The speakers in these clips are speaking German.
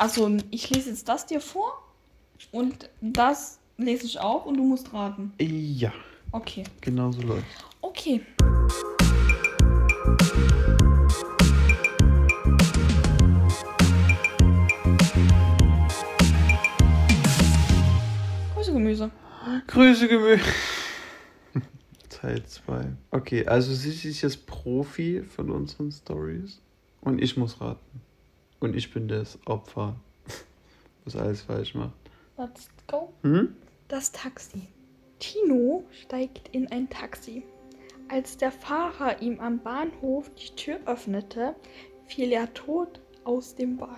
Also, ich lese jetzt das dir vor und das lese ich auch und du musst raten. Ja, Okay. genau so läuft. Okay. Grüße Gemüse. Grüße Gemüse. Teil 2. Okay, also sie ist jetzt Profi von unseren Stories und ich muss raten. Und ich bin das Opfer, was alles falsch macht. Let's go. Hm? Das Taxi. Tino steigt in ein Taxi. Als der Fahrer ihm am Bahnhof die Tür öffnete, fiel er tot aus dem Wagen.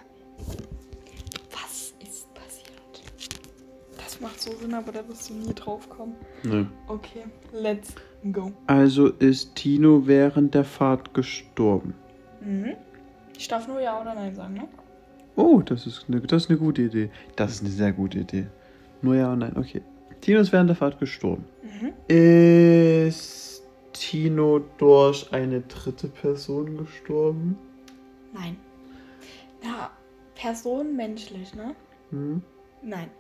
Was ist passiert? Das macht so Sinn, aber da wirst du nie drauf kommen. Nö. Okay, let's go. Also ist Tino während der Fahrt gestorben. Mhm. Ich darf nur Ja oder Nein sagen, ne? Oh, das ist, eine, das ist eine gute Idee. Das ist eine sehr gute Idee. Nur ja und nein, okay. Tino ist während der Fahrt gestorben. Mhm. Ist Tino durch eine dritte Person gestorben? Nein. Ja, Person menschlich, ne? Hm? Nein.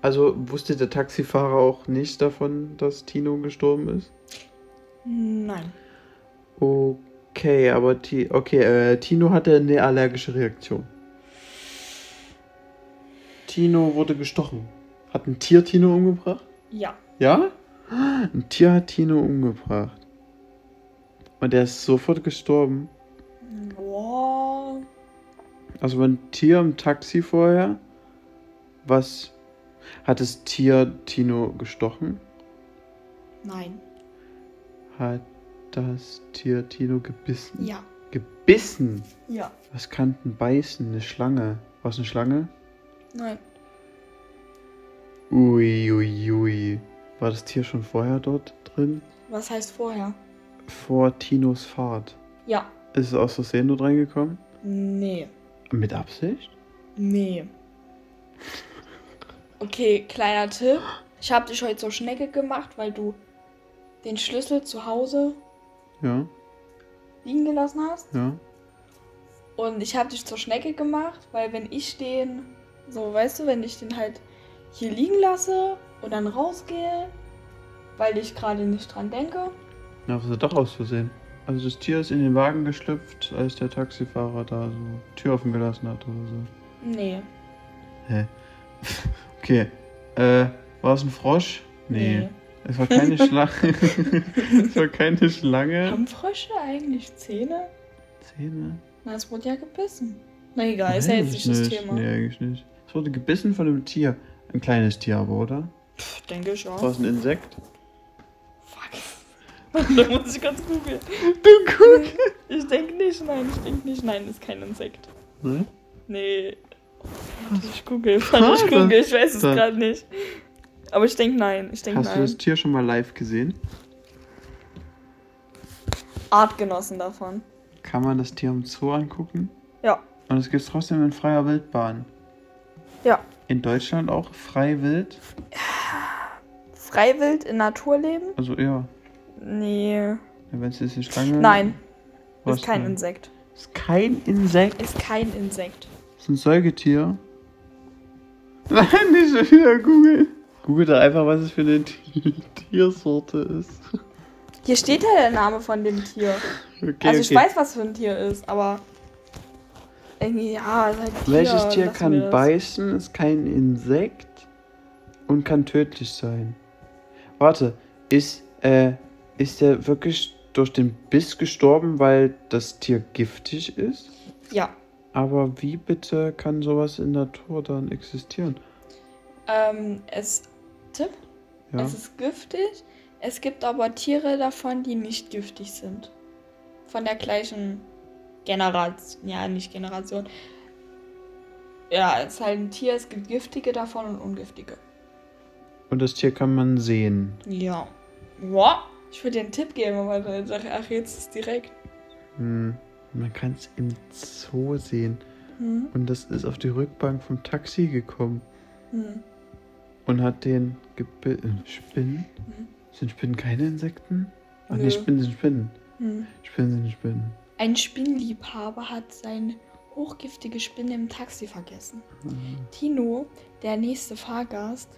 Also wusste der Taxifahrer auch nicht davon, dass Tino gestorben ist? Nein. Okay, aber Ti okay, äh, Tino hatte eine allergische Reaktion. Tino wurde gestochen. Hat ein Tier Tino umgebracht? Ja. Ja? Ein Tier hat Tino umgebracht. Und er ist sofort gestorben. Boah. Also war ein Tier im Taxi vorher. Was hat das Tier Tino gestochen? Nein. Hat das Tier Tino gebissen? Ja. Gebissen? Ja. Was kann denn beißen? Eine Schlange. War es eine Schlange? Nein. Ui, ui, ui. War das Tier schon vorher dort drin? Was heißt vorher? Vor Tinos Fahrt. Ja. Ist es aus Versehen dort reingekommen? Nee. Mit Absicht? Nee. Okay, kleiner Tipp. Ich habe dich heute zur Schnecke gemacht, weil du den Schlüssel zu Hause Ja, liegen gelassen hast. ja. Und ich habe dich zur Schnecke gemacht, weil wenn ich den, so weißt du, wenn ich den halt hier liegen lasse und dann rausgehe, weil ich gerade nicht dran denke. Ja, was ist doch aus Versehen? Also das Tier ist in den Wagen geschlüpft, als der Taxifahrer da so Tür offen gelassen hat oder so. Nee. Hä? Okay. Äh, war es ein Frosch? Nee. Es war keine Schlange. es war keine Schlange. Haben Frösche eigentlich Zähne? Zähne? Na, es wurde ja gebissen. Na egal, ist ja jetzt nicht das Thema. Nee, eigentlich nicht. Es wurde gebissen von einem Tier. Ein kleines Tier aber, oder? Pff, denke ich War auch. es ein Insekt? Fuck. da muss ich ganz googeln. Du guck! Ich denke nicht, nein, ich denke nicht, nein, ist kein Insekt. Ne? Nee. Warte, Ich google, ich google, ich weiß es gerade nicht. Aber ich denke nein, ich denke Hast du nein. das Tier schon mal live gesehen? Artgenossen davon. Kann man das Tier im Zoo angucken? Ja. Und es gibt es trotzdem in freier Wildbahn. Ja. In Deutschland auch frei wild? Freiwild in Naturleben? Also ja. Nee. Wenn es jetzt eine Schlange Nein, ist kein denn? Insekt. Ist kein Insekt. Ist kein Insekt. Ist ein Säugetier. Nein, nicht schon wieder googeln. Google da einfach, was es für eine Tiersorte ist. Hier steht ja der Name von dem Tier. Okay, also ich okay. weiß, was für ein Tier ist, aber irgendwie, ja, ist halt Tier. Welches Tier kann beißen, ist kein Insekt und kann tödlich sein? Warte, ist, äh, ist der wirklich durch den Biss gestorben, weil das Tier giftig ist? Ja. Aber wie bitte kann sowas in der Natur dann existieren? Ähm, es. Tipp? Ja. Es ist giftig. Es gibt aber Tiere davon, die nicht giftig sind. Von der gleichen Generation. Ja, nicht Generation. Ja, es ist halt ein Tier, es gibt giftige davon und ungiftige. Und das Tier kann man sehen. Ja. Boah. Ich würde dir einen Tipp geben, aber dann sag ach, jetzt ist direkt. Hm. Man kann es im Zoo sehen. Hm. Und das ist auf die Rückbank vom Taxi gekommen Hm. Und hat den gebissen. Spinnen? Mhm. Sind Spinnen keine Insekten? Ach Nö. nee, Spinnen sind Spinnen. Hm. Spinnen sind Spinnen. Ein Spinnliebhaber hat sein hochgiftige Spinne im Taxi vergessen. Tino, der nächste Fahrgast,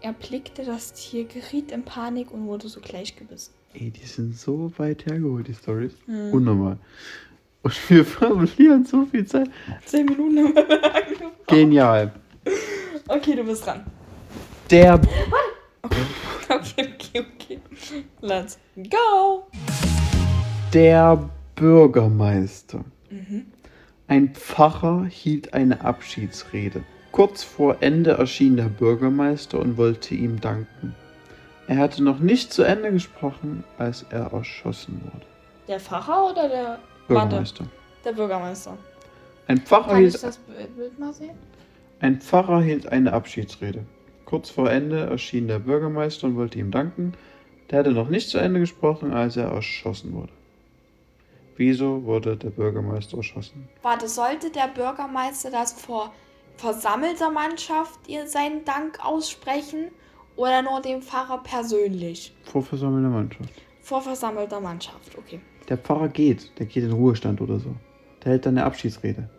erblickte das Tier, geriet in Panik und wurde sogleich gebissen. Ey, die sind so weit hergeholt, die Stories. Hm. Unnormal. Und wir verlieren so viel Zeit. Zehn Minuten haben wir. Genial. Okay, du bist dran. Der Okay, okay, okay. Let's go. Der Bürgermeister. Mhm. Ein Pfarrer hielt eine Abschiedsrede. Kurz vor Ende erschien der Bürgermeister und wollte ihm danken. Er hatte noch nicht zu Ende gesprochen, als er erschossen wurde. Der Pfarrer oder der Bürgermeister. Der Bürgermeister. Ein Pfarrer, Kann ich hielt, das Bild mal sehen? Ein Pfarrer hielt eine Abschiedsrede. Kurz vor Ende erschien der Bürgermeister und wollte ihm danken. Der hatte noch nicht zu Ende gesprochen, als er erschossen wurde. Wieso wurde der Bürgermeister erschossen? Warte, sollte der Bürgermeister das vor versammelter Mannschaft ihr seinen Dank aussprechen oder nur dem Pfarrer persönlich? Vor versammelter Mannschaft. Vor versammelter Mannschaft, okay. Der Pfarrer geht, der geht in Ruhestand oder so. Der hält dann eine Abschiedsrede.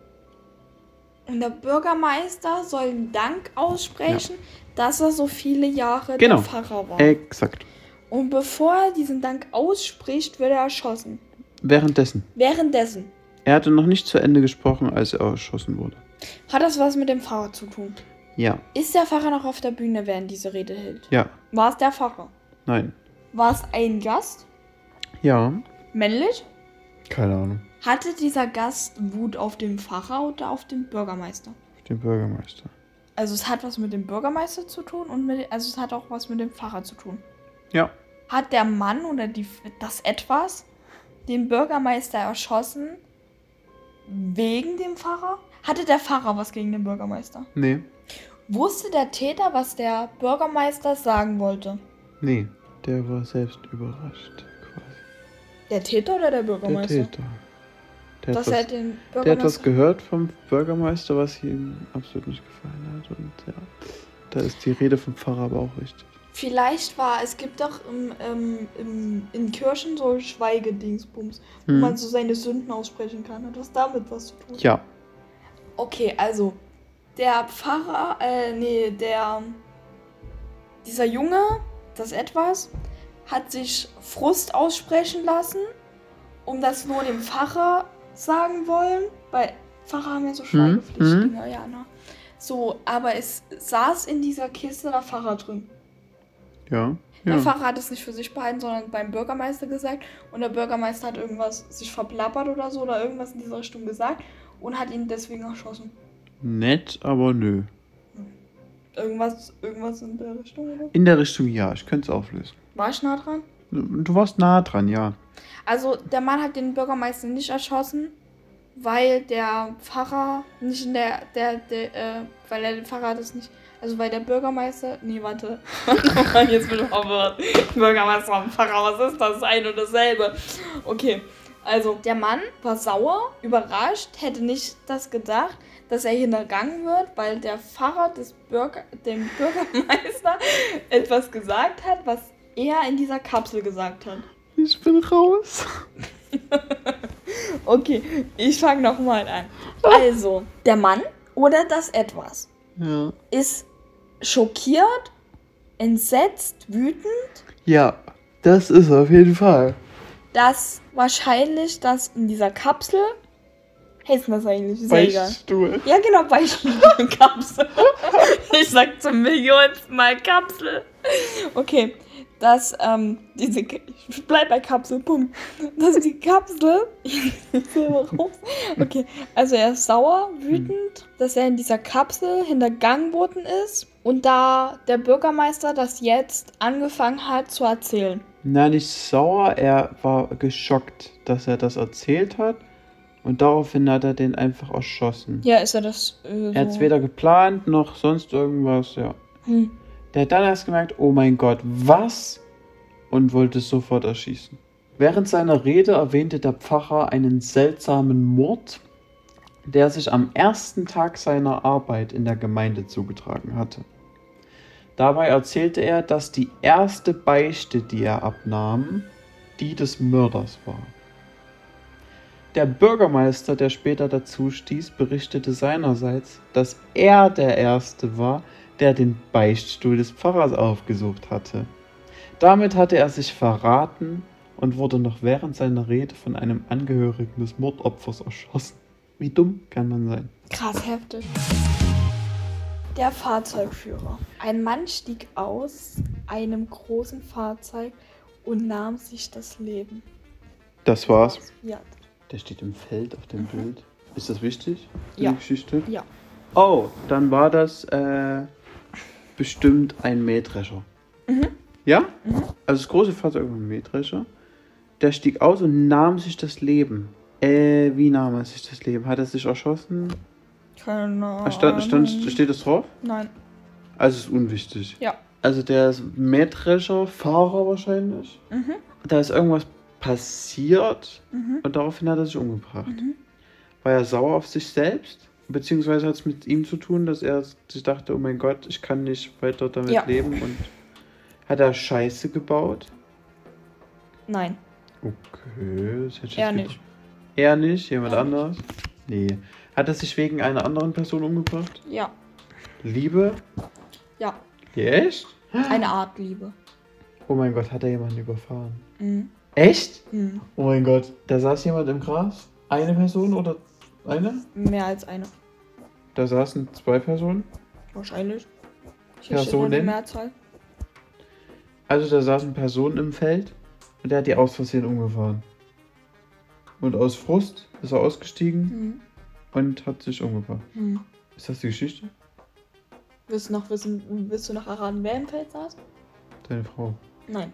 Und der Bürgermeister soll einen Dank aussprechen, dass er so viele Jahre Genau. der Pfarrer war. Exakt. Und bevor er diesen Dank ausspricht, wird er erschossen. Währenddessen. Währenddessen. Er hatte noch nicht zu Ende gesprochen, als er erschossen wurde. Hat das was mit dem Pfarrer zu tun? Ja, Ist der Pfarrer noch auf der Bühne, während diese Rede hält? ja, War es der Pfarrer? nein. War es ein Gast? Ja, Männlich? Keine Ahnung. Hatte dieser Gast Wut auf den Pfarrer oder auf den Bürgermeister? Den Bürgermeister. Also es hat was mit dem Bürgermeister zu tun und mit, also es hat auch was mit dem Pfarrer zu tun. Ja, Hat der Mann oder die, das etwas den Bürgermeister erschossen wegen dem Pfarrer? Hatte der Pfarrer was gegen den Bürgermeister? nee, Wusste der Täter, was der Bürgermeister sagen wollte? nee. Der war selbst überrascht, quasi. Der Täter oder der Der Bürgermeister? Täter. Der hat, Dass er was, den der hat was gehört vom Bürgermeister, was ihm absolut nicht gefallen hat. Und ja, da ist die Rede vom Pfarrer aber auch richtig. Vielleicht war, es gibt doch im, ähm, im, in Kirchen so Schweigedingsbums, wo Hm. man so seine Sünden aussprechen kann. Hat das damit was zu tun? Ja, Okay, also der Pfarrer, äh, nee, der, dieser Junge, das etwas, hat sich Frust aussprechen lassen, um das nur dem Pfarrer sagen wollen, weil Pfarrer haben ja so Schweigepflicht, mhm. ja, ja, ne? So, aber es saß in dieser Kiste der Pfarrer drin. ja, Der ja. Pfarrer hat es nicht für sich behalten, sondern beim Bürgermeister gesagt. Und der Bürgermeister hat irgendwas sich verplappert oder so oder irgendwas in dieser Richtung gesagt und hat ihn deswegen erschossen. Nett, aber nö. Irgendwas, irgendwas in der Richtung, oder? In der Richtung ja, ich könnte es auflösen. War ich nah dran? Du warst nah dran, ja. Also, der Mann hat den Bürgermeister nicht erschossen, weil der Pfarrer nicht in der, der, der äh, weil er den Pfarrer das nicht, also weil der Bürgermeister, nee, warte, jetzt bin ich verwirrt. Bürgermeister und Pfarrer, was ist das? Ein und dasselbe. Okay, also der Mann war sauer, überrascht, hätte nicht das gedacht, dass er hintergangen wird, weil der Pfarrer des Bürger, dem Bürgermeister etwas gesagt hat, was er in dieser Kapsel gesagt hat. Ich bin raus. Okay, ich fange nochmal an. Also, der Mann oder das Etwas Ja. ist schockiert, entsetzt, wütend, Ja, das ist auf jeden Fall. dass wahrscheinlich das in dieser Kapsel. Heißt das eigentlich? Egal. Beichtstuhl. Ja, genau, Beichtstuhlkapsel. ich sag zum millionsten Mal Kapsel. Okay, dass ähm, diese. Ich bleib bei Kapsel, Punkt. Dass die Kapsel. okay, also er ist sauer, wütend, dass er in dieser Kapsel hintergangen worden ist. Und da der Bürgermeister das jetzt angefangen hat zu erzählen. Na, nicht sauer, er war geschockt, dass er das erzählt hat. Und daraufhin hat er den einfach erschossen. Ja, ist er das. Äh, Er hat es weder geplant noch sonst irgendwas, ja. Hm. Der hat dann erst gemerkt, oh mein Gott, was? Und wollte es sofort erschießen. Während seiner Rede erwähnte der Pfarrer einen seltsamen Mord, der sich am ersten Tag seiner Arbeit in der Gemeinde zugetragen hatte. Dabei erzählte er, dass die erste Beichte, die er abnahm, die des Mörders war. Der Bürgermeister, der später dazu stieß, berichtete seinerseits, dass er der Erste war, der den Beichtstuhl des Pfarrers aufgesucht hatte. Damit hatte er sich verraten und wurde noch während seiner Rede von einem Angehörigen des Mordopfers erschossen. Wie dumm kann man sein? Krass heftig. Der Fahrzeugführer. Ein Mann stieg aus einem großen Fahrzeug und nahm sich das Leben. Das war's. Ja. Der steht im Feld auf dem Bild. Ist das wichtig? Ja. Die Geschichte? Ja. Oh, dann war das äh, bestimmt ein Mähdrescher. Ja? Mhm. Also das große Fahrzeug war ein Mähdrescher. Der stieg aus und nahm sich das Leben. Äh, wie nahm er sich das Leben? Hat er sich erschossen? Keine Ah, Stand, stand, Ahnung. steht das drauf? Nein. Also ist unwichtig. Ja. Also der ist Mähdrescher, Fahrer wahrscheinlich. Mhm. Da ist irgendwas passiert Mhm. und daraufhin hat er sich umgebracht. Mhm. War er sauer auf sich selbst? Beziehungsweise hat es mit ihm zu tun, dass er sich dachte, oh mein Gott, ich kann nicht weiter damit Ja. leben und hat er Scheiße gebaut? Nein. Okay, das hätte ich Er nicht. gedacht. Er nicht? Jemand Er anderes? Nee. Hat er sich wegen einer anderen Person umgebracht? Ja. Liebe? Ja. Echt? Eine Art Liebe. Oh mein Gott, hat er jemanden überfahren? Mhm. Echt? Mhm. Oh mein Gott. Da saß jemand im Gras? Eine Person oder eine? Mehr als eine. Da saßen zwei Personen? Wahrscheinlich. Steht Personen? die Mehrzahl. Also da saßen Personen im Feld und der hat die aus Versehen umgefahren. Und aus Frust ist er ausgestiegen Mhm. und hat sich umgebracht. Mhm. Ist das die Geschichte? Willst du noch wissen, willst du noch erraten, wer im Feld saß? Seine Frau. Nein.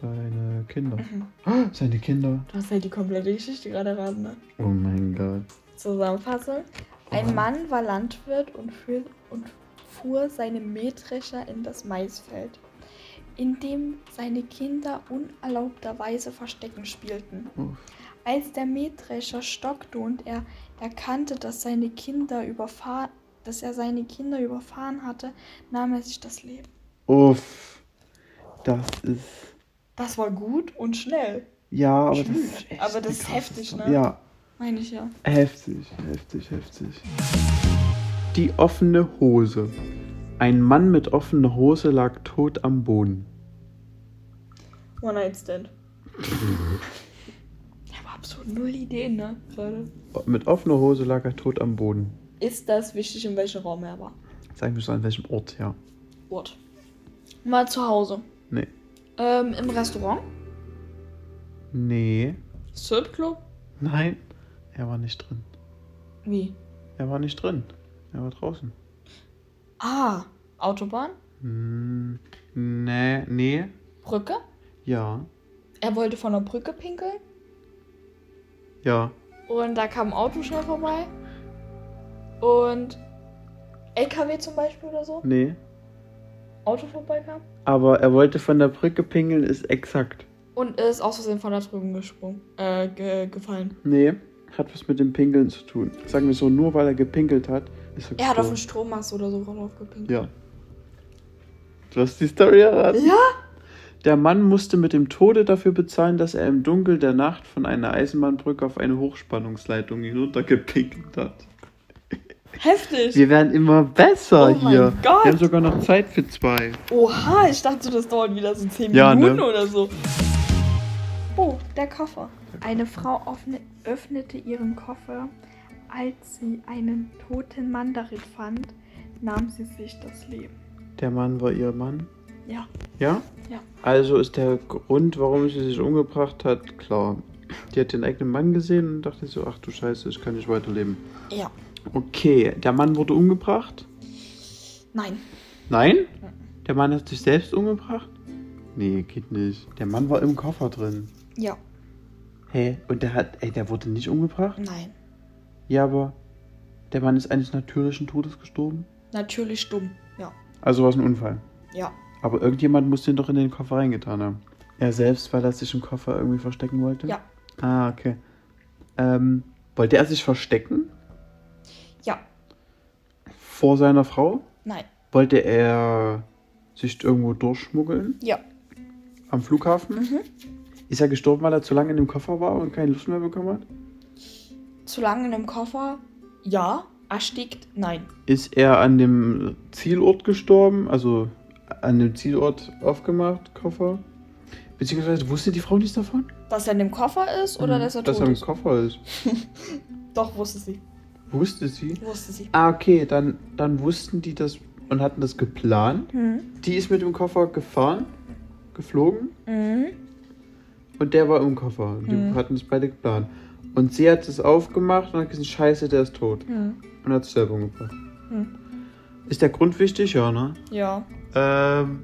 Seine Kinder. Mhm. Seine Kinder. Du hast halt die komplette Geschichte gerade erraten, ne? Oh mein Gott. Zusammenfassung. Ein Aha. Mann war Landwirt und, fuhr, und fuhr seine Mähdrescher in das Maisfeld, in dem seine Kinder unerlaubterweise Verstecken spielten. Uff. Als der Mähdrescher stockte und er erkannte, dass, seine Kinder überfahr dass er seine Kinder überfahren hatte, nahm er sich das Leben. Uff. Das ist. Das war gut und schnell, Ja, aber das Schlimm. ist. echt Aber das ist heftig, ne? Ja, meine ich ja. heftig, heftig, heftig. Die offene Hose. Ein Mann mit offener Hose lag tot am Boden. One Night Stand. Ich habe absolut null Ideen, ne, Leute. Mit offener Hose lag er tot am Boden. Ist das wichtig, in welchem Raum er war? Sag mir so an welchem Ort, ja. Ort. Mal zu Hause. Nee. Ähm, im Restaurant? Nee. Stripclub? Nein. Er war nicht drin. Wie? Er war nicht drin. Er war draußen. Ah, Autobahn? Hm, nee, nee. Brücke? Ja. Er wollte von der Brücke pinkeln Ja. und da kam ein Auto schnell vorbei. Und LKW zum Beispiel oder so? Nee. Auto vorbeikam. Aber er wollte von der Brücke pingeln, ist exakt. Und ist aus Versehen von der Brücke gesprungen. Äh, ge gefallen. Nee. Hat was mit dem Pinkeln zu tun. Sagen wir so, nur weil er gepinkelt hat, ist er Er hat auf gestorben. Strommast oder so drauf gepinkelt. Ja. Du hast die Story erraten. Ja? Der Mann musste mit dem Tode dafür bezahlen, dass er im Dunkel der Nacht von einer Eisenbahnbrücke auf eine Hochspannungsleitung hinuntergepinkelt hat. Heftig. Wir werden immer besser Oh mein hier. Gott. Wir haben sogar noch Zeit für zwei. Oha, ich dachte, das dauert wieder so 10 Ja, Minuten ne? oder so. Oh, der Koffer. Eine Frau öffne, öffnete ihren Koffer. Als sie einen toten Mann darin fand, nahm sie sich das Leben. Der Mann war ihr Mann. Ja. Ja? Ja. Also ist der Grund, warum sie sich umgebracht hat, klar. Die hat den eigenen Mann gesehen und dachte so, ach du Scheiße, ich kann nicht weiterleben. Ja. Okay, der Mann wurde umgebracht? Nein. Nein? Der Mann hat sich selbst umgebracht? Nee, geht nicht. Der Mann war im Koffer drin. Ja. Hä? Und der hat, ey, der wurde nicht umgebracht? Nein. Ja, aber der Mann ist eines natürlichen Todes gestorben? Natürlich dumm. Ja. Also war es ein Unfall. Ja. Aber irgendjemand muss den doch in den Koffer reingetan haben. Er selbst, weil er sich im Koffer irgendwie verstecken wollte? Ja. Ah, okay. Ähm, wollte er sich verstecken? Vor seiner Frau? Nein. Wollte er sich irgendwo durchschmuggeln? Ja. Am Flughafen? Mhm. Ist er gestorben, weil er zu lange in dem Koffer war und keine Luft mehr bekommen hat? Zu lange in dem Koffer? Ja. Erstickt? Nein. Ist er an dem Zielort gestorben? Also an dem Zielort aufgemacht, Koffer? Beziehungsweise wusste die Frau nichts davon? Dass er in dem Koffer ist oder Mhm, dass er dass tot er im ist? Koffer ist. Doch, wusste sie. Wusste sie? Wusste sie. Ah, okay, dann, dann wussten die das und hatten das geplant. Mhm. Die ist mit dem Koffer gefahren, geflogen Mhm. und der war im Koffer. Die Mhm. hatten das beide geplant. Und sie hat es aufgemacht und hat gesagt, scheiße, der ist tot. Mhm. Und hat es selber umgebracht. Mhm. Ist der Grund wichtig? Ja, ne? Ja. Ähm,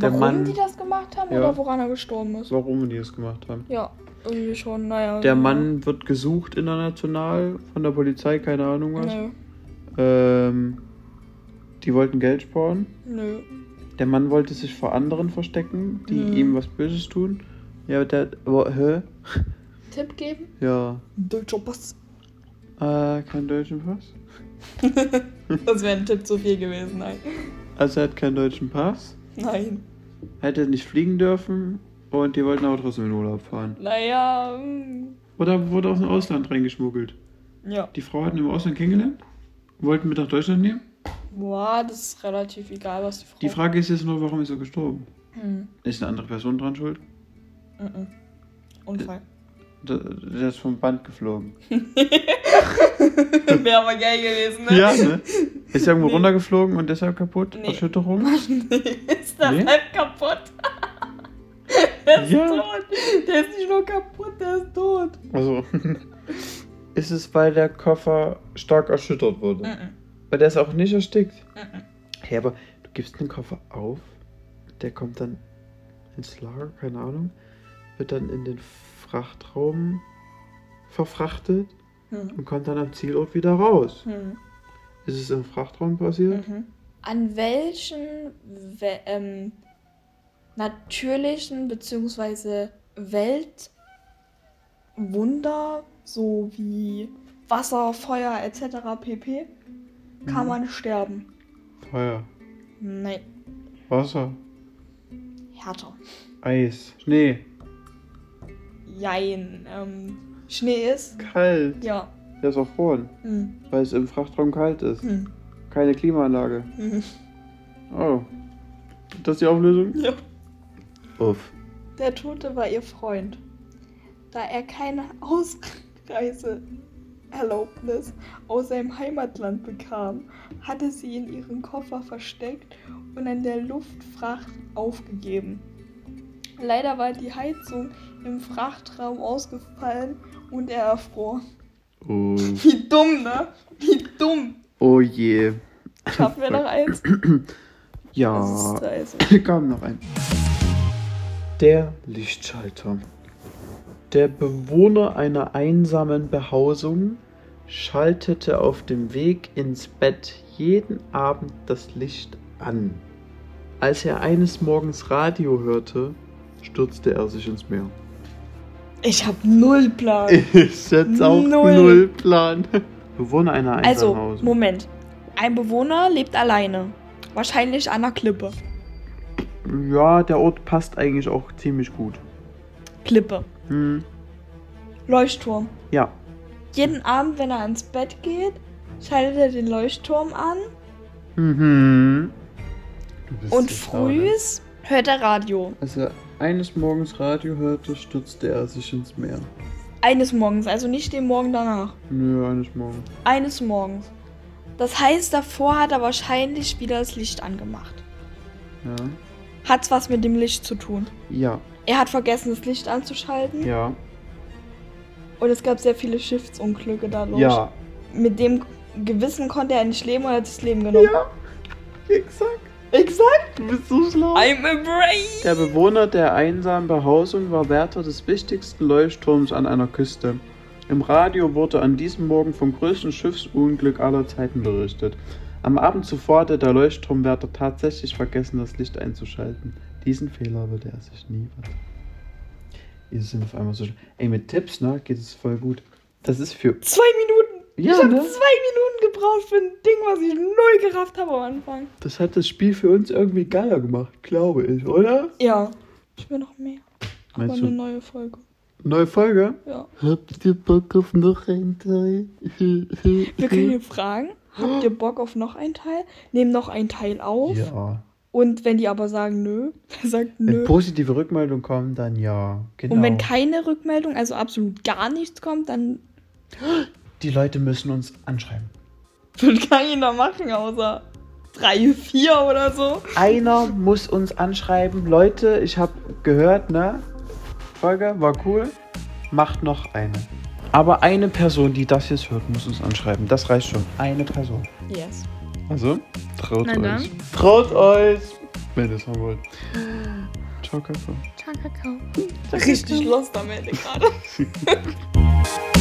Warum Mann- die das gemacht haben Ja. oder woran er gestorben ist? warum die das gemacht haben. Ja, irgendwie schon, naja. Der Mann wird gesucht international von der Polizei, keine Ahnung was. Nö, Ähm, die wollten Geld sparen. nö. Der Mann wollte sich vor anderen verstecken, die Mhm. ihm was Böses tun. Ja, der. Aber, hä? Tipp geben? Ja. Deutscher Pass. Äh, kein deutschen Pass. Das wäre ein Tipp zu viel gewesen, nein. Also er hat keinen deutschen Pass. Nein. Hätte nicht fliegen dürfen. Und die wollten aber trotzdem in Urlaub fahren. Naja, mm, Oder wurde aus dem Ausland reingeschmuggelt. ja. Die Frau hatten im Ausland kennengelernt. Wollten mit nach Deutschland nehmen. Boah, das ist relativ egal, was die Frau... Die Frage ist jetzt nur, warum ist er gestorben? Hm. Ist eine andere Person dran schuld? Mhm. Unfall. Der, der ist vom Band geflogen. Wäre aber geil gewesen, ne? Ja, ne? Ist er irgendwo Nee. runtergeflogen und deshalb kaputt? Nee. Erschütterung? ist das Nee? halb kaputt? Der ist Ja. tot. Der ist nicht nur kaputt, der ist tot. Also. ist es, weil der Koffer stark erschüttert wurde? Mhm. Weil der ist auch nicht erstickt. Mhm. Hey, aber du gibst den Koffer auf, der kommt dann ins Lager, keine Ahnung, wird dann in den Frachtraum verfrachtet Mhm. und kommt dann am Zielort wieder raus. Mhm. Ist es im Frachtraum passiert? Mhm. An welchen we ähm, natürlichen bzw. Weltwunder, so wie Wasser, Feuer etc. pp, kann Mhm. man sterben? Feuer, Nein, Wasser, härter. Eis, Schnee, Jein. Ähm, Schnee ist? kalt. Ja. Der ist erfroren, Hm. weil es im Frachtraum kalt ist. Hm. Keine Klimaanlage. Hm. Oh. Das ist die Auflösung? Ja. Uff. Der Tote war ihr Freund. Da er keine Ausreiseerlaubnis aus seinem Heimatland bekam, hatte sie in ihren Koffer versteckt und an der Luftfracht aufgegeben. Leider war die Heizung im Frachtraum ausgefallen und er erfror. Oh. Wie dumm, ne? Wie dumm. oh je. Schaffen wir noch eins? Ja. Also. Kam noch ein. Der Lichtschalter. Der Bewohner einer einsamen Behausung schaltete auf dem Weg ins Bett jeden Abend das Licht an. Als er eines Morgens Radio hörte, stürzte er sich ins Meer. Ich hab null Plan. Ich setze auch Null. null, Plan. Bewohner einer einsamen Also, Behausung. Moment. Ein Bewohner lebt alleine. Wahrscheinlich an der Klippe. Ja, der Ort passt eigentlich auch ziemlich gut. Klippe. Hm. Leuchtturm. Ja. Jeden Abend, wenn er ins Bett geht, schaltet er den Leuchtturm an. Mhm. Du bist Und frühs hört er Radio. Als er eines Morgens Radio hörte, stürzte er sich ins Meer. Eines Morgens, also nicht den Morgen danach. Nö, eines Morgens. Eines Morgens. Das heißt, davor hat er wahrscheinlich wieder das Licht angemacht. Ja. Hat's was mit dem Licht zu tun? Ja. Er hat vergessen, das Licht anzuschalten. Ja. Und es gab sehr viele Schiffsunglücke dadurch. Ja. Mit dem Gewissen konnte er nicht leben und hat das Leben genommen. Ja. Exakt. Exakt. Du bist so schlau. I'm a brain. Der Bewohner der einsamen Behausung war Wärter des wichtigsten Leuchtturms an einer Küste. Im Radio wurde an diesem Morgen vom größten Schiffsunglück aller Zeiten berichtet. Am Abend zuvor hatte der Leuchtturmwärter tatsächlich vergessen, das Licht einzuschalten. Diesen Fehler würde er sich nie verzeihen. Ihr sind auf einmal so. Ey, mit Tipps, ne, geht es voll gut. Das ist für. Zwei Minuten. Ja, ich habe ne? zwei Minuten gebraucht für ein Ding, was ich null gerafft habe am Anfang. Das hat das Spiel für uns irgendwie geiler gemacht, glaube ich, oder? Ja. Ich will noch mehr. Aber Meinst eine du? neue Folge. Neue Folge? Ja. Habt ihr Bock auf noch einen Teil? Wir können ihn fragen, habt ihr Bock auf noch einen Teil? Nehmen noch einen Teil auf. Ja. Und wenn die aber sagen nö, sagt Wenn nö. positive Rückmeldungen kommen, dann ja. Genau. Und wenn keine Rückmeldung, also absolut gar nichts kommt, dann Die Leute müssen uns anschreiben. wird keiner machen, außer drei, vier oder so. Einer muss uns anschreiben. Leute, ich habe gehört, ne? Folge war cool. Macht noch eine. Aber eine Person, die das jetzt hört, muss uns anschreiben. Das reicht schon. Eine Person. Yes. Also, traut Na dann. euch. Traut euch! Wenn ihr es haben wollt. Ciao, Kakao. Ciao, Kakao. Richtig lost am Ende gerade.